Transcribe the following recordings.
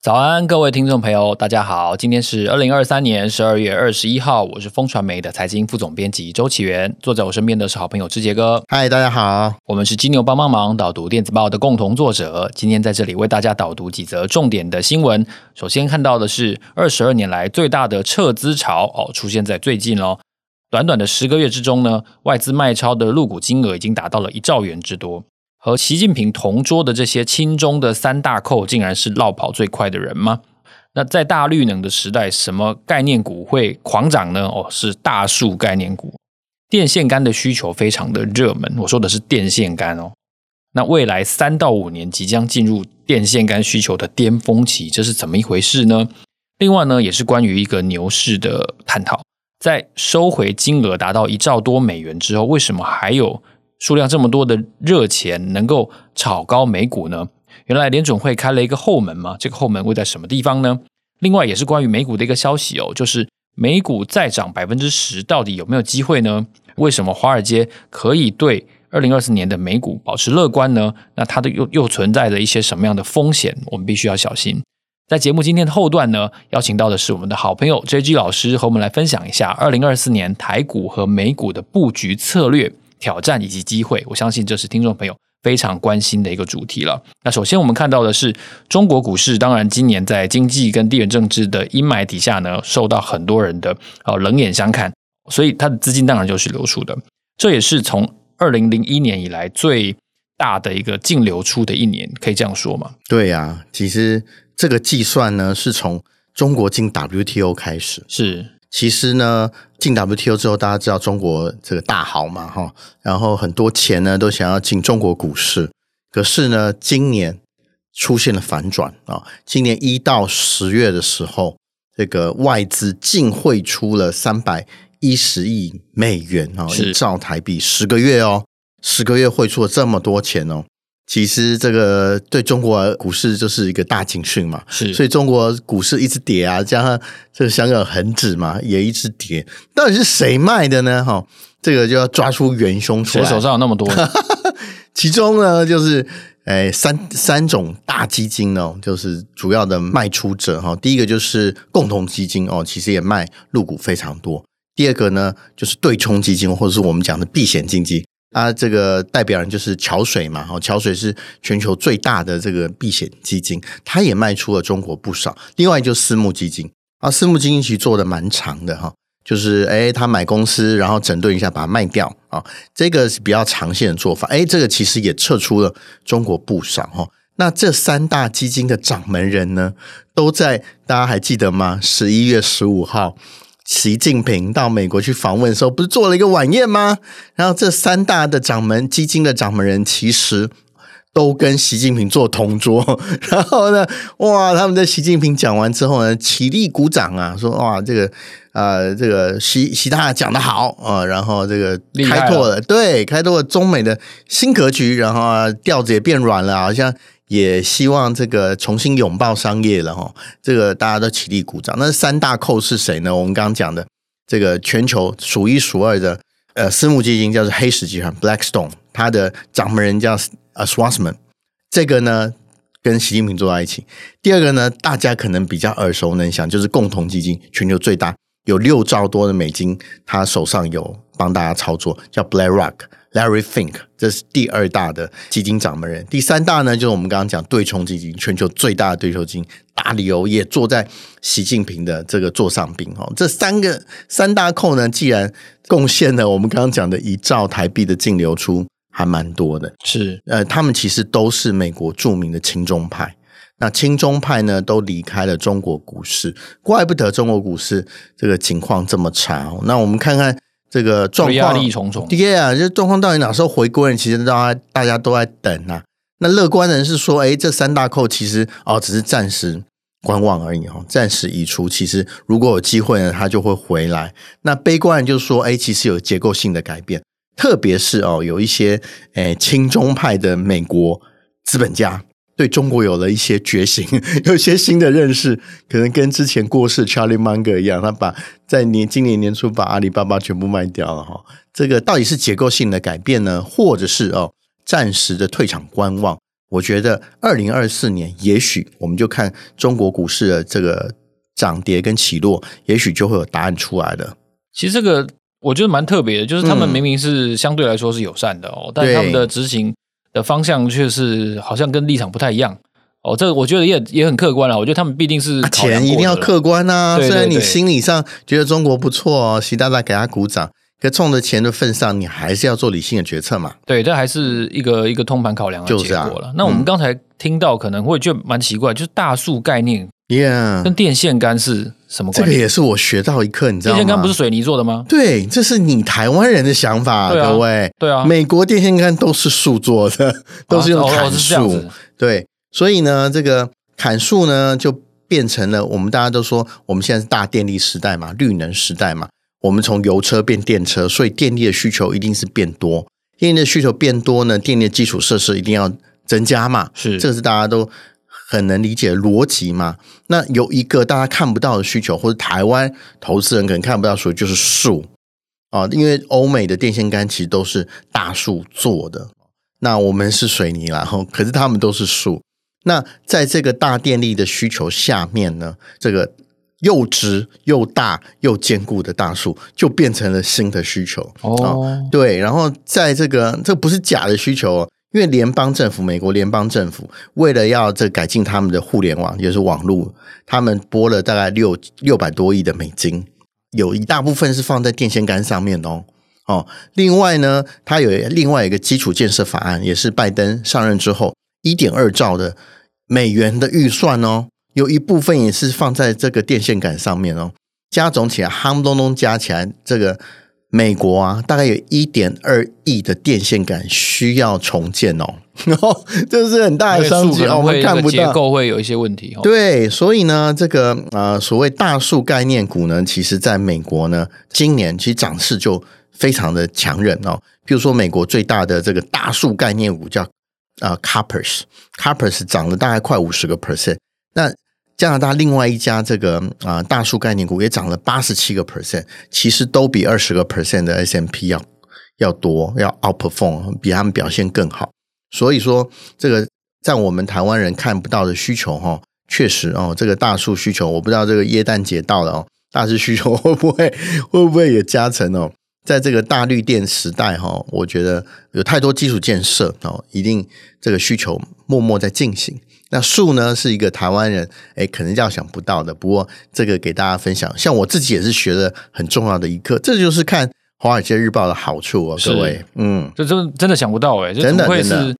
早安，各位听众朋友，大家好。今天是二零二三年十二月二十一号，我是风传媒的财经副总编辑周启源，坐在我身边的是好朋友志杰哥。嗨，大家好，我们是金牛帮帮忙导读电子报的共同作者，今天在这里为大家导读几则重点的新闻。首先看到的是二十二年来最大的撤资潮哦，出现在最近喽。短短的十个月之中呢，外资卖超的入股金额已经达到了一兆元之多。和习近平同桌的这些亲中的三大寇，竟然是落跑最快的人吗？那在大绿能的时代，什么概念股会狂涨呢？哦，是大树概念股。电线杆的需求非常的热门，我说的是电线杆哦。那未来三到五年即将进入电线杆需求的巅峰期，这是怎么一回事呢？另外呢，也是关于一个牛市的探讨。在收回金额达到一兆多美元之后，为什么还有？数量这么多的热钱能够炒高美股呢？原来联准会开了一个后门吗？这个后门会在什么地方呢？另外也是关于美股的一个消息哦，就是美股再涨百分之十，到底有没有机会呢？为什么华尔街可以对二零二四年的美股保持乐观呢？那它的又又存在着一些什么样的风险？我们必须要小心。在节目今天的后段呢，邀请到的是我们的好朋友 JG 老师，和我们来分享一下二零二四年台股和美股的布局策略。挑战以及机会，我相信这是听众朋友非常关心的一个主题了。那首先我们看到的是中国股市，当然今年在经济跟地缘政治的阴霾底下呢，受到很多人的呃冷眼相看，所以它的资金当然就是流出的。这也是从二零零一年以来最大的一个净流出的一年，可以这样说吗？对呀、啊，其实这个计算呢是从中国进 WTO 开始是。其实呢，进 WTO 之后，大家知道中国这个大好嘛，哈，然后很多钱呢都想要进中国股市。可是呢，今年出现了反转啊！今年一到十月的时候，这个外资净汇出了三百一十亿美元啊，一兆台币，十个月哦，十个月汇出了这么多钱哦。其实这个对中国股市就是一个大警讯嘛，是，所以中国股市一直跌啊，加上这个香港恒指嘛也一直跌，到底是谁卖的呢？哈，这个就要抓出元凶出来。谁手上有那么多？其中呢，就是诶三三种大基金哦，就是主要的卖出者哈。第一个就是共同基金哦，其实也卖入股非常多。第二个呢，就是对冲基金或者是我们讲的避险基金。啊，这个代表人就是桥水嘛，哈，桥水是全球最大的这个避险基金，它也卖出了中国不少。另外就私募基金啊，私募基金其实做的蛮长的哈，就是诶他买公司，然后整顿一下把它卖掉啊，这个是比较长线的做法。诶这个其实也撤出了中国不少哈。那这三大基金的掌门人呢，都在大家还记得吗？十一月十五号。习近平到美国去访问的时候，不是做了一个晚宴吗？然后这三大的掌门基金的掌门人，其实都跟习近平坐同桌。然后呢，哇，他们在习近平讲完之后呢，起立鼓掌啊，说哇，这个呃，这个习习大讲的好啊，然后这个开拓了，了对，开拓了中美的新格局，然后啊，调子也变软了，好像。也希望这个重新拥抱商业了哈，这个大家都起立鼓掌。那三大寇是谁呢？我们刚刚讲的这个全球数一数二的呃私募基金叫做黑石集团 （Blackstone），它的掌门人叫呃 Swansman。这个呢跟习近平坐在一起。第二个呢，大家可能比较耳熟能详，就是共同基金，全球最大，有六兆多的美金，他手上有帮大家操作，叫 BlackRock。Larry Fink，这是第二大的基金掌门人。第三大呢，就是我们刚刚讲对冲基金，全球最大的对冲基金，大理由也坐在习近平的这个座上宾哦。这三个三大寇呢，既然贡献了我们刚刚讲的一兆台币的净流出，还蛮多的。是，呃，他们其实都是美国著名的亲中派。那亲中派呢，都离开了中国股市，怪不得中国股市这个情况这么差哦。那我们看看。这个状况压力重重，对啊，这状况到底哪时候回归？其实大家大家都在等啊。那乐观人是说，哎，这三大扣其实哦，只是暂时观望而已哦，暂时移出。其实如果有机会呢，它就会回来。那悲观人就是说，哎，其实有结构性的改变。特别是哦，有一些诶亲中派的美国资本家对中国有了一些觉醒，有一些新的认识，可能跟之前过世 Charlie Munger 一样，他把在年今年年初把阿里巴巴全部卖掉了哈。这个到底是结构性的改变呢，或者是哦暂时的退场观望？我觉得二零二四年，也许我们就看中国股市的这个涨跌跟起落，也许就会有答案出来的。其实这个我觉得蛮特别的，就是他们明明是相对来说是友善的哦，嗯、但他们的执行的方向却是好像跟立场不太一样哦。这个我觉得也也很客观了，我觉得他们必定是钱一定要客观啊。虽然你心理上觉得中国不错哦，习大大给他鼓掌。可冲着钱的份上，你还是要做理性的决策嘛？对，这还是一个一个通盘考量的结果了。啊、那我们刚才听到，可能会觉得蛮奇怪，嗯、就是大树概念，Yeah，跟电线杆是什么关系？这个也是我学到一课，你知道吗？电线杆不是水泥做的吗？对，这是你台湾人的想法，啊、各位。对啊，美国电线杆都是树做的，都是用砍树。对，所以呢，这个砍树呢，就变成了我们大家都说，我们现在是大电力时代嘛，绿能时代嘛。我们从油车变电车，所以电力的需求一定是变多。电力的需求变多呢，电力的基础设施一定要增加嘛。是，这是大家都很能理解的逻辑嘛。那有一个大家看不到的需求，或者台湾投资人可能看不到，所以就是树啊。因为欧美的电线杆其实都是大树做的，那我们是水泥，然后可是他们都是树。那在这个大电力的需求下面呢，这个。又直又大又坚固的大树，就变成了新的需求哦。哦对，然后在这个这不是假的需求哦，因为联邦政府，美国联邦政府为了要这改进他们的互联网，也就是网络，他们拨了大概六六百多亿的美金，有一大部分是放在电线杆上面哦。哦，另外呢，它有另外一个基础建设法案，也是拜登上任之后一点二兆的美元的预算哦。有一部分也是放在这个电线杆上面哦，加总起来，夯不隆咚加起来，这个美国啊，大概有一点二亿的电线杆需要重建哦，然 后这是很大的商机哦，我们看不到结构会有一些问题哦。对，所以呢，这个呃所谓大树概念股呢，其实在美国呢，今年其实涨势就非常的强韧哦。比如说，美国最大的这个大树概念股叫啊 Carpers，Carpers 涨了大概快五十个 percent，那。加拿大另外一家这个啊、大树概念股也涨了八十七个 percent，其实都比二十个 percent 的 S M P 要要多，要 outperform，比他们表现更好。所以说，这个在我们台湾人看不到的需求哈，确实哦，这个大树需求，我不知道这个耶诞节到了哦，大树需求会不会会不会也加成哦？在这个大绿电时代哈，我觉得有太多基础建设哦，一定这个需求默默在进行。那树呢，是一个台湾人诶可能料想不到的。不过这个给大家分享，像我自己也是学了很重要的一课。这就是看《华尔街日报》的好处哦，各位，嗯，这真真的想不到诶真的会是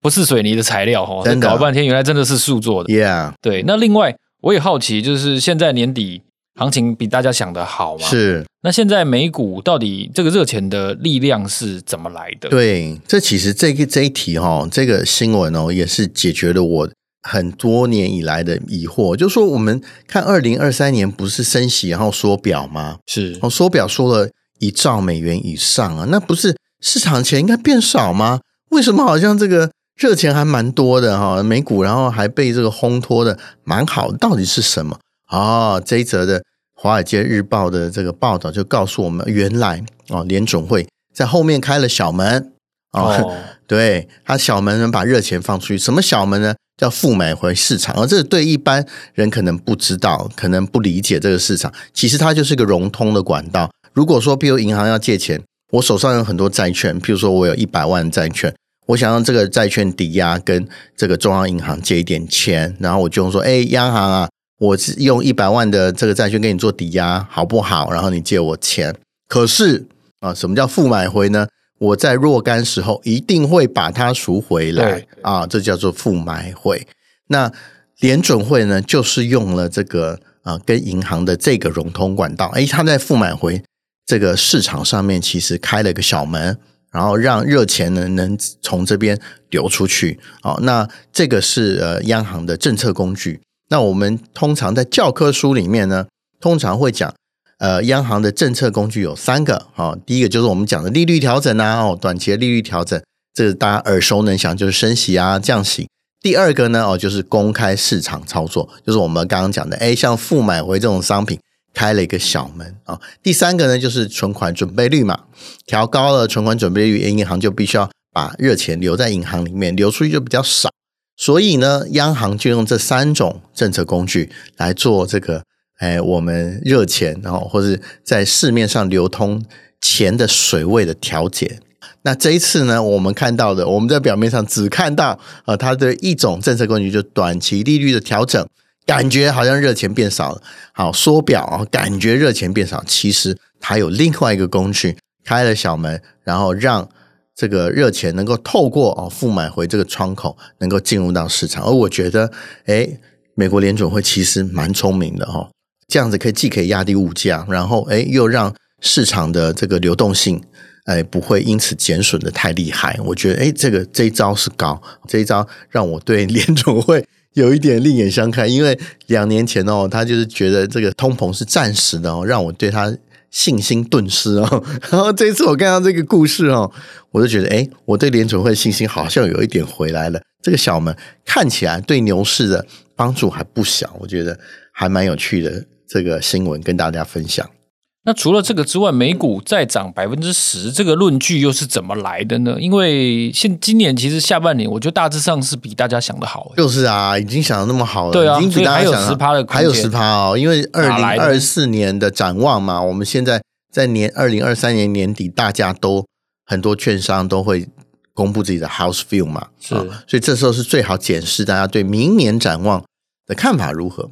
不是水泥的材料哈？搞了半天，原来真的是树做的。Yeah，对。那另外我也好奇，就是现在年底行情比大家想的好吗？是。那现在美股到底这个热钱的力量是怎么来的？对，这其实这个这一题哈，这个新闻哦，也是解决了我。很多年以来的疑惑，就是说我们看二零二三年不是升息然后缩表吗？是，哦，缩表缩了一兆美元以上啊，那不是市场钱应该变少吗？为什么好像这个热钱还蛮多的哈？美股然后还被这个烘托的蛮好，到底是什么啊？这一则的《华尔街日报》的这个报道就告诉我们，原来哦，联准会在后面开了小门哦，对，他小门能把热钱放出去，什么小门呢？叫负买回市场，而这对一般人可能不知道，可能不理解这个市场。其实它就是个融通的管道。如果说，比如银行要借钱，我手上有很多债券，譬如说我有一百万债券，我想让这个债券抵押跟这个中央银行借一点钱，然后我就说：“哎，央行啊，我是用一百万的这个债券给你做抵押，好不好？”然后你借我钱。可是啊，什么叫负买回呢？我在若干时候一定会把它赎回来啊，这叫做负买回。那联准会呢，就是用了这个啊，跟银行的这个融通管道，诶，它在负买回这个市场上面其实开了个小门，然后让热钱呢能从这边流出去。好，那这个是呃央行的政策工具。那我们通常在教科书里面呢，通常会讲呃，央行的政策工具有三个，哦，第一个就是我们讲的利率调整啊，哦，短期的利率调整，这个大家耳熟能详，就是升息啊、降息。第二个呢，哦，就是公开市场操作，就是我们刚刚讲的，哎，像负买回这种商品开了一个小门啊、哦。第三个呢，就是存款准备率嘛，调高了存款准备率，银行就必须要把热钱留在银行里面，流出去就比较少。所以呢，央行就用这三种政策工具来做这个。哎，我们热钱，然后或者在市面上流通钱的水位的调节。那这一次呢，我们看到的，我们在表面上只看到呃，它的一种政策工具，就短期利率的调整，感觉好像热钱变少了。好，缩表啊，感觉热钱变少，其实它有另外一个工具开了小门，然后让这个热钱能够透过哦负买回这个窗口，能够进入到市场。而我觉得，哎，美国联准会其实蛮聪明的哈、哦。这样子可以既可以压低物价，然后诶又让市场的这个流动性诶不会因此减损的太厉害。我觉得诶这个这一招是高，这一招让我对联准会有一点另眼相看。因为两年前哦，他就是觉得这个通膨是暂时的哦，让我对他信心顿失哦。然后这一次我看到这个故事哦，我就觉得诶我对联储会信心好像有一点回来了。这个小门看起来对牛市的帮助还不小，我觉得还蛮有趣的。这个新闻跟大家分享。那除了这个之外，美股再涨百分之十，这个论据又是怎么来的呢？因为现今年其实下半年，我觉得大致上是比大家想的好。就是啊，已经想的那么好了，对啊，已经比大家想的还有十趴的，还有十趴哦。因为二零二四年的展望嘛，我们现在在年二零二三年年底，大家都很多券商都会公布自己的 house view 嘛，是，哦，所以这时候是最好检视大家对明年展望的看法如何。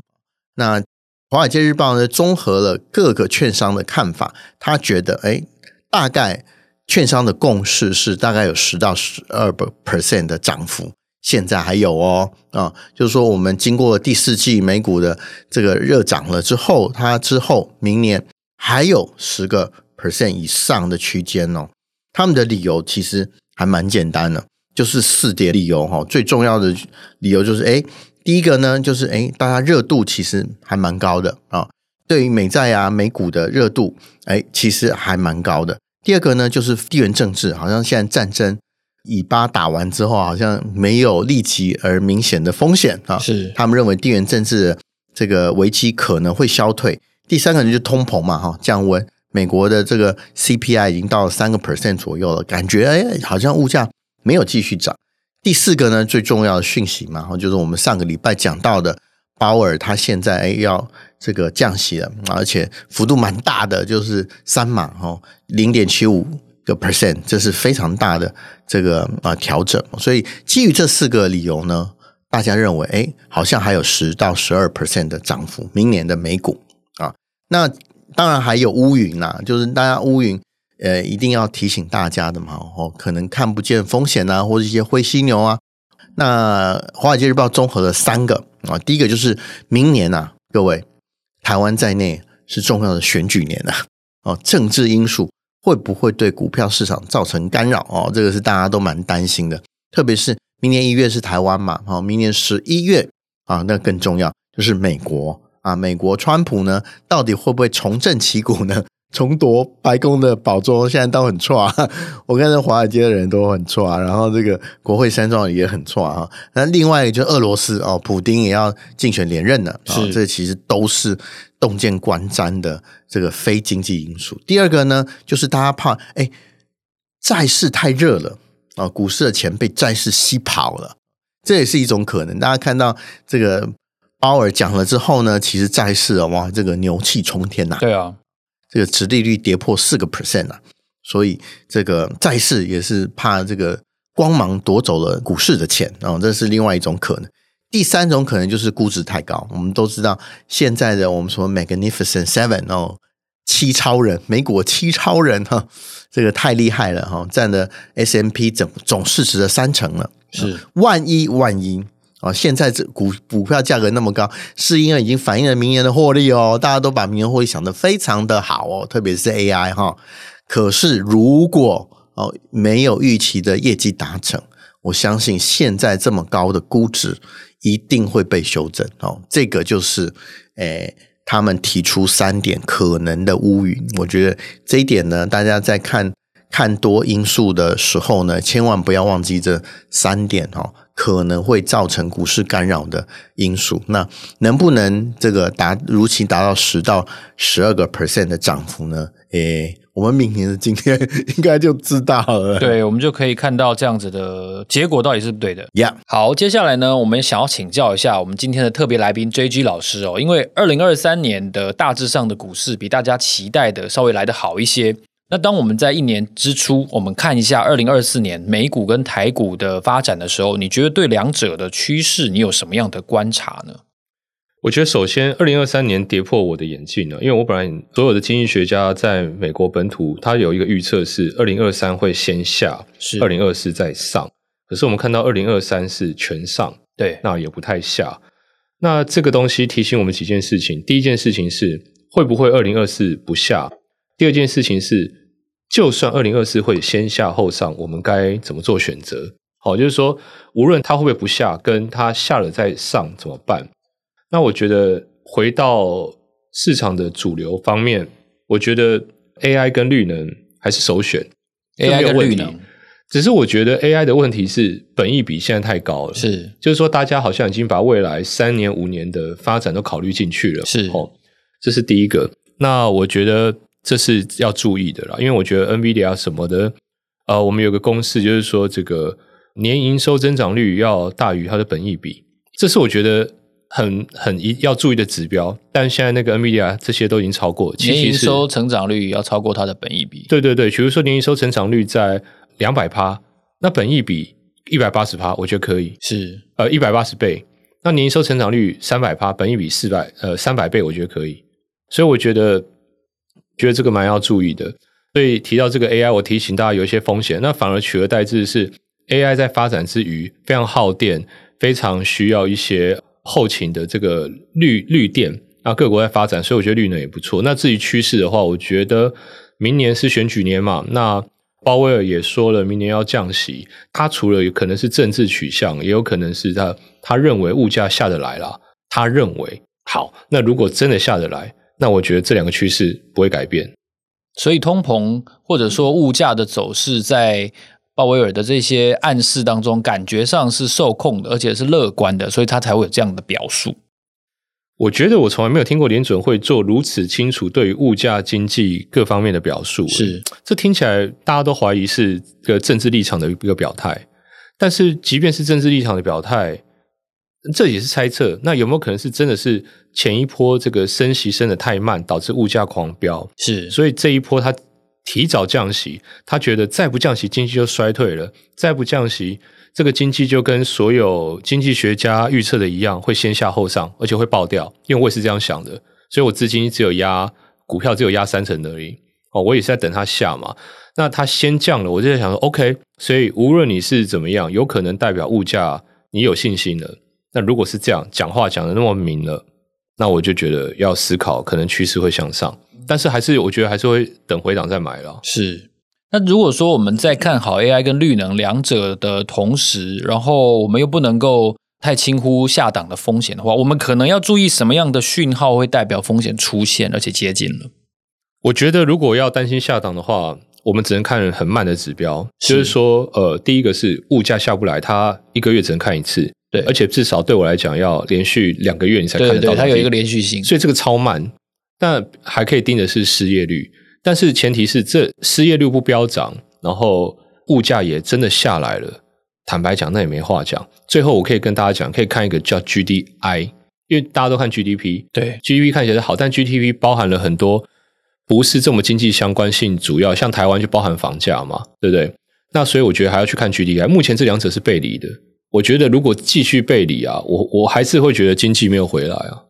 那华尔街日报呢，综合了各个券商的看法，他觉得，哎，大概券商的共识是大概有十到十二个 percent 的涨幅。现在还有哦，啊，就是说我们经过第四季美股的这个热涨了之后，它之后明年还有十个 percent 以上的区间哦。他们的理由其实还蛮简单的，就是四点理由哈。最重要的理由就是，哎。第一个呢，就是诶，大家热度其实还蛮高的啊。对于美债啊、美股的热度，诶，其实还蛮高的。第二个呢，就是地缘政治，好像现在战争以巴打完之后，好像没有立即而明显的风险啊。是，他们认为地缘政治的这个危机可能会消退。第三个呢，就是通膨嘛，哈，降温。美国的这个 CPI 已经到了三个 percent 左右了，感觉诶，好像物价没有继续涨。第四个呢，最重要的讯息嘛，就是我们上个礼拜讲到的，鲍尔他现在诶要这个降息了，而且幅度蛮大的，就是三码哦，零点七五个 percent，这是非常大的这个啊调整。所以基于这四个理由呢，大家认为诶好像还有十到十二 percent 的涨幅，明年的美股啊，那当然还有乌云呐，就是大家乌云。呃，一定要提醒大家的嘛，哦，可能看不见风险啊，或者一些灰犀牛啊。那《华尔街日报》综合了三个啊，第一个就是明年呐，各位，台湾在内是重要的选举年呐，哦，政治因素会不会对股票市场造成干扰？哦，这个是大家都蛮担心的。特别是明年一月是台湾嘛，哦，明年十一月啊，那更重要就是美国啊，美国川普呢，到底会不会重振旗鼓呢？重夺白宫的宝座，现在都很错啊！我看这华尔街的人都很错啊，然后这个国会山庄也很错啊。那另外就是俄罗斯哦，普丁也要竞选连任了，是这其实都是洞见观瞻的这个非经济因素。第二个呢，就是大家怕哎，债市太热了啊，股市的钱被债市吸跑了，这也是一种可能。大家看到这个鲍尔讲了之后呢，其实债市啊，哇，这个牛气冲天呐！对啊。这个殖利率跌破四个 percent 啊，所以这个债市也是怕这个光芒夺走了股市的钱啊，这是另外一种可能。第三种可能就是估值太高。我们都知道现在的我们说 Magnificent Seven 哦，七超人，美股七超人哈，这个太厉害了哈，占了 S M P 总总市值的三成了。是，万一万一。啊，现在这股股票价格那么高，是因为已经反映了明年的获利哦。大家都把明年获利想得非常的好哦，特别是 AI 哈。可是如果哦没有预期的业绩达成，我相信现在这么高的估值一定会被修正哦。这个就是诶他们提出三点可能的乌云。我觉得这一点呢，大家在看看多因素的时候呢，千万不要忘记这三点哦，可能会造成股市干扰的因素。那能不能这个达如期达到十到十二个 percent 的涨幅呢？诶。我们明年的今天应该就知道了，对，我们就可以看到这样子的结果到底是不对的。Yeah，好，接下来呢，我们想要请教一下我们今天的特别来宾 JG 老师哦，因为二零二三年的大致上的股市比大家期待的稍微来得好一些。那当我们在一年之初，我们看一下二零二四年美股跟台股的发展的时候，你觉得对两者的趋势，你有什么样的观察呢？我觉得首先，二零二三年跌破我的眼镜了，因为我本来所有的经济学家在美国本土，他有一个预测是二零二三会先下，是二零二四再上。可是我们看到二零二三是全上，对，那也不太下。那这个东西提醒我们几件事情：第一件事情是会不会二零二四不下；第二件事情是，就算二零二四会先下后上，我们该怎么做选择？好，就是说，无论它会不会不下，跟它下了再上怎么办？那我觉得回到市场的主流方面，我觉得 AI 跟绿能还是首选，AI 跟绿能。只是我觉得 AI 的问题是本益比现在太高了，是，就是说大家好像已经把未来三年五年的发展都考虑进去了，是哦，这是第一个。那我觉得这是要注意的啦，因为我觉得 NVIDIA 什么的，呃，我们有个公式，就是说这个年营收增长率要大于它的本益比，这是我觉得。很很一要注意的指标，但现在那个 NVIDIA 这些都已经超过，年营收成长率要超过它的本益比。对对对，比如说年营收成长率在两百趴，那本益比一百八十趴，我觉得可以。是呃一百八十倍，那年营收成长率三百趴，本益比四百呃三百倍，我觉得可以。所以我觉得觉得这个蛮要注意的。所以提到这个 AI，我提醒大家有一些风险，那反而取而代之是 AI 在发展之余非常耗电，非常需要一些。后勤的这个绿绿电啊，各国在发展，所以我觉得绿能也不错。那至于趋势的话，我觉得明年是选举年嘛。那鲍威尔也说了，明年要降息。他除了有可能是政治取向，也有可能是他他认为物价下得来了。他认为好，那如果真的下得来，那我觉得这两个趋势不会改变。所以通膨或者说物价的走势在。鲍威尔的这些暗示当中，感觉上是受控的，而且是乐观的，所以他才会有这样的表述。我觉得我从来没有听过联准会做如此清楚对于物价、经济各方面的表述。是，这听起来大家都怀疑是个政治立场的一个表态。但是，即便是政治立场的表态，这也是猜测。那有没有可能是真的是前一波这个升息升的太慢，导致物价狂飙？是，所以这一波它。提早降息，他觉得再不降息，经济就衰退了；再不降息，这个经济就跟所有经济学家预测的一样，会先下后上，而且会爆掉。因为我也是这样想的，所以我资金只有压股票，只有压三成而已。哦，我也是在等它下嘛。那它先降了，我就在想说，OK。所以无论你是怎么样，有可能代表物价你有信心了。那如果是这样，讲话讲的那么明了，那我就觉得要思考，可能趋势会向上。但是还是我觉得还是会等回档再买了。是，那如果说我们在看好 AI 跟绿能两者的同时，然后我们又不能够太轻忽下档的风险的话，我们可能要注意什么样的讯号会代表风险出现而且接近了？我觉得如果要担心下档的话，我们只能看很慢的指标，是就是说，呃，第一个是物价下不来，它一个月只能看一次，对，而且至少对我来讲要连续两个月你才看得到，对，对，它有一个连续性，所以这个超慢。但还可以盯的是失业率，但是前提是这失业率不飙涨，然后物价也真的下来了。坦白讲，那也没话讲。最后我可以跟大家讲，可以看一个叫 GDI，因为大家都看 GDP，对 GDP 看起来好，但 GDP 包含了很多不是这么经济相关性主要，像台湾就包含房价嘛，对不对？那所以我觉得还要去看 GDI。目前这两者是背离的，我觉得如果继续背离啊，我我还是会觉得经济没有回来啊。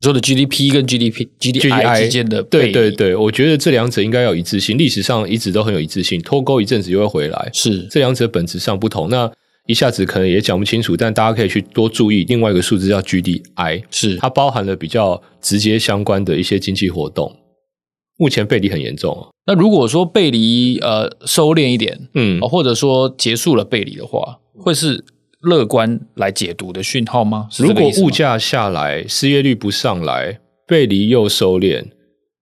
你说的 GDP 跟 GDP GDI 之间的对对对，我觉得这两者应该要一致性，历史上一直都很有一致性，脱钩一阵子又会回来，是这两者本质上不同。那一下子可能也讲不清楚，但大家可以去多注意另外一个数字叫 GDI，是它包含了比较直接相关的一些经济活动。目前背离很严重啊。那如果说背离呃收敛一点，嗯，或者说结束了背离的话，会是？乐观来解读的讯号吗？是吗？如果物价下来，失业率不上来，背离又收敛，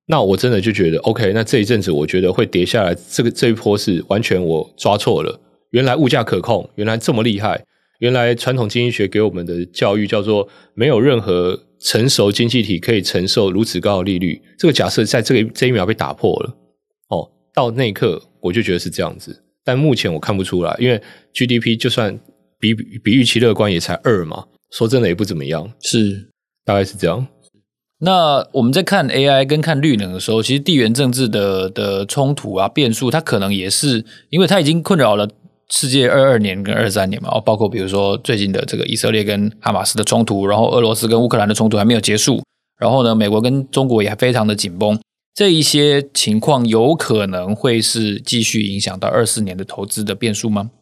那我真的就觉得 OK。那这一阵子我觉得会跌下来，这个这一波是完全我抓错了。原来物价可控，原来这么厉害。原来传统经济学给我们的教育叫做没有任何成熟经济体可以承受如此高的利率。这个假设在这个这一秒被打破了。哦，到那一刻我就觉得是这样子。但目前我看不出来，因为 GDP 就算比比预期乐观，也才二嘛。说真的也不怎么样。是，大概是这样。那我们在看 AI 跟看绿能的时候，其实地缘政治的的冲突啊变数，它可能也是因为它已经困扰了。世界二二年跟二三年嘛，哦，包括比如说最近的这个以色列跟哈马斯的冲突，然后俄罗斯跟乌克兰的冲突还没有结束，然后呢，美国跟中国也还非常的紧绷，这一些情况有可能会是继续影响到二四年的投资的变数吗？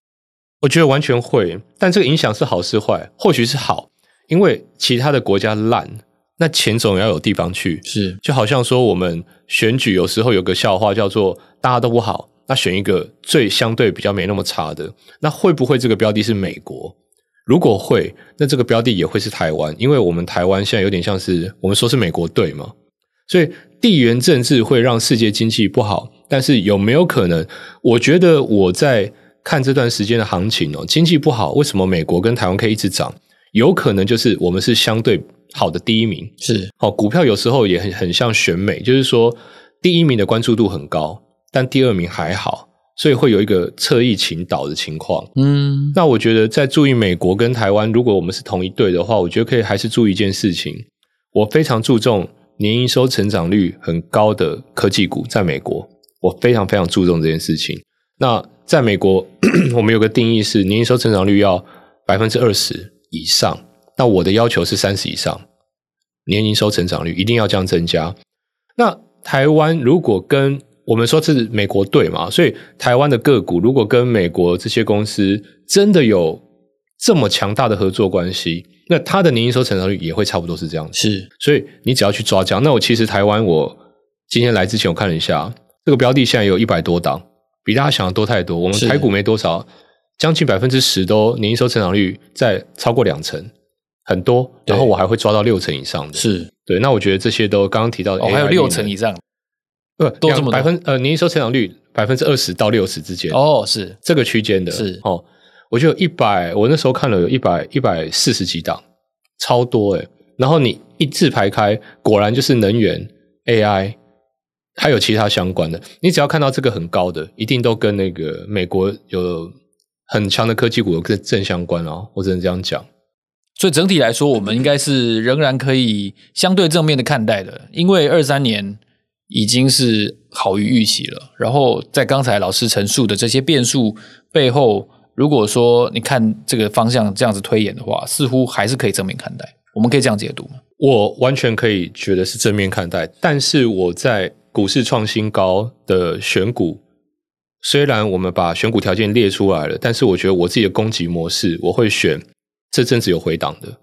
我觉得完全会，但这个影响是好是坏？或许是好，因为其他的国家烂，那钱总要有地方去，是，就好像说我们选举有时候有个笑话叫做大家都不好。那选一个最相对比较没那么差的，那会不会这个标的是美国？如果会，那这个标的也会是台湾，因为我们台湾现在有点像是我们说是美国队嘛，所以地缘政治会让世界经济不好。但是有没有可能？我觉得我在看这段时间的行情哦，经济不好，为什么美国跟台湾可以一直涨？有可能就是我们是相对好的第一名，是哦。股票有时候也很很像选美，就是说第一名的关注度很高。但第二名还好，所以会有一个侧翼倾倒的情况。嗯，那我觉得在注意美国跟台湾，如果我们是同一队的话，我觉得可以还是注意一件事情。我非常注重年营收成长率很高的科技股，在美国，我非常非常注重这件事情。那在美国，我们有个定义是年营收增长率要百分之二十以上，那我的要求是三十以上，年营收成长率一定要这样增加。那台湾如果跟我们说是美国队嘛，所以台湾的个股如果跟美国这些公司真的有这么强大的合作关系，那它的年营收成长率也会差不多是这样子。是，所以你只要去抓这样。那我其实台湾，我今天来之前我看了一下，这个标的现在有一百多档，比大家想的多太多。我们台股没多少，将近百分之十都年营收成长率在超过两成，很多。然后我还会抓到六成以上的，是对。那我觉得这些都刚刚提到的，哦，还有六成以上。呃，多这么百分呃，年营收成长率百分之二十到六十之间哦，是这个区间的，是哦，我就有一百，我那时候看了有一百一百四十几档，超多诶。然后你一字排开，果然就是能源、AI，还有其他相关的。你只要看到这个很高的，一定都跟那个美国有很强的科技股有正正相关哦。我只能这样讲。所以整体来说，我们应该是仍然可以相对正面的看待的，因为二三年。已经是好于预期了。然后在刚才老师陈述的这些变数背后，如果说你看这个方向这样子推演的话，似乎还是可以正面看待。我们可以这样解读吗？我完全可以觉得是正面看待。但是我在股市创新高的选股，虽然我们把选股条件列出来了，但是我觉得我自己的攻击模式，我会选这阵子有回档的。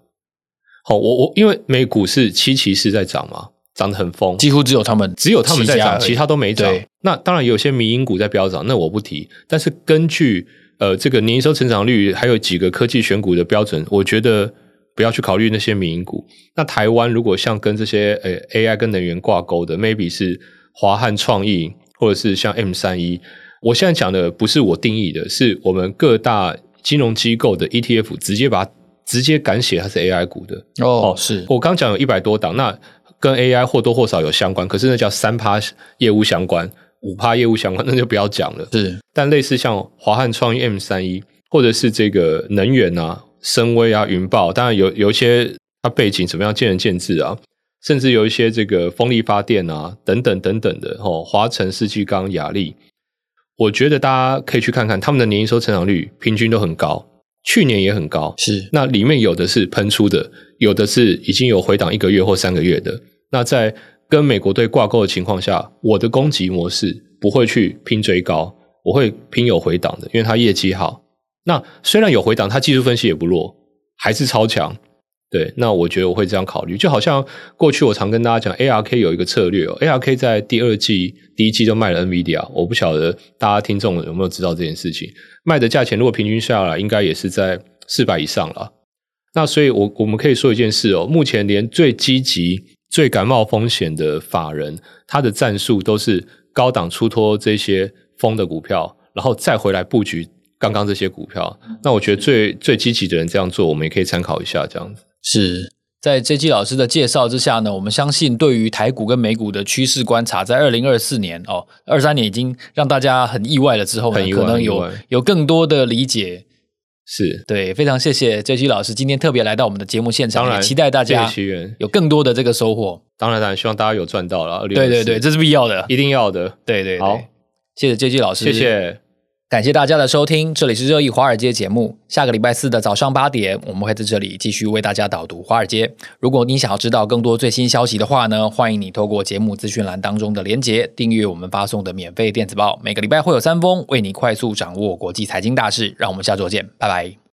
好，我我因为美股是七骑士在涨嘛。涨得很疯，几乎只有他们，只有他们在涨，其他都没涨。那当然有些民营股在飙涨，那我不提。但是根据呃这个年营收成长率，还有几个科技选股的标准，我觉得不要去考虑那些民营股。那台湾如果像跟这些呃 AI 跟能源挂钩的，maybe 是华汉创意，或者是像 M 三一。我现在讲的不是我定义的，是我们各大金融机构的 ETF 直接把它直接敢写它是 AI 股的。哦，是我刚讲有一百多档那。跟 AI 或多或少有相关，可是那叫三趴业务相关，五趴业务相关，那就不要讲了。是，但类似像华汉创意 M 三一，或者是这个能源啊、深威啊、云豹，当然有有一些它背景怎么样见仁见智啊，甚至有一些这个风力发电啊等等等等的哦，华晨、世纪钢、雅力，我觉得大家可以去看看他们的年营收成长率平均都很高，去年也很高。是，那里面有的是喷出的。有的是已经有回档一个月或三个月的，那在跟美国队挂钩的情况下，我的攻击模式不会去拼追高，我会拼有回档的，因为它业绩好。那虽然有回档，它技术分析也不弱，还是超强。对，那我觉得我会这样考虑，就好像过去我常跟大家讲，ARK 有一个策略哦，ARK 在第二季、第一季就卖了 NVIDIA，我不晓得大家听众有没有知道这件事情，卖的价钱如果平均下来，应该也是在四百以上了。那所以我，我我们可以说一件事哦，目前连最积极最敢冒风险的法人，他的战术都是高档出脱这些疯的股票，然后再回来布局刚刚这些股票。那我觉得最最积极的人这样做，我们也可以参考一下这样子。是在 JG 老师的介绍之下呢，我们相信对于台股跟美股的趋势观察，在二零二四年哦，二三年已经让大家很意外了之后呢，可能有有更多的理解。是对，非常谢谢 JG 老师今天特别来到我们的节目现场，当然也期待大家有更多的这个收获。当然，当然希望大家有赚到了。对对对，这是必要的，一定要的。对对对，好，谢谢 JG 老师，谢谢。感谢大家的收听，这里是热议华尔街节目。下个礼拜四的早上八点，我们会在这里继续为大家导读华尔街。如果你想要知道更多最新消息的话呢，欢迎你透过节目资讯栏当中的连结，订阅我们发送的免费电子报。每个礼拜会有三封，为你快速掌握国际财经大事。让我们下周见，拜拜。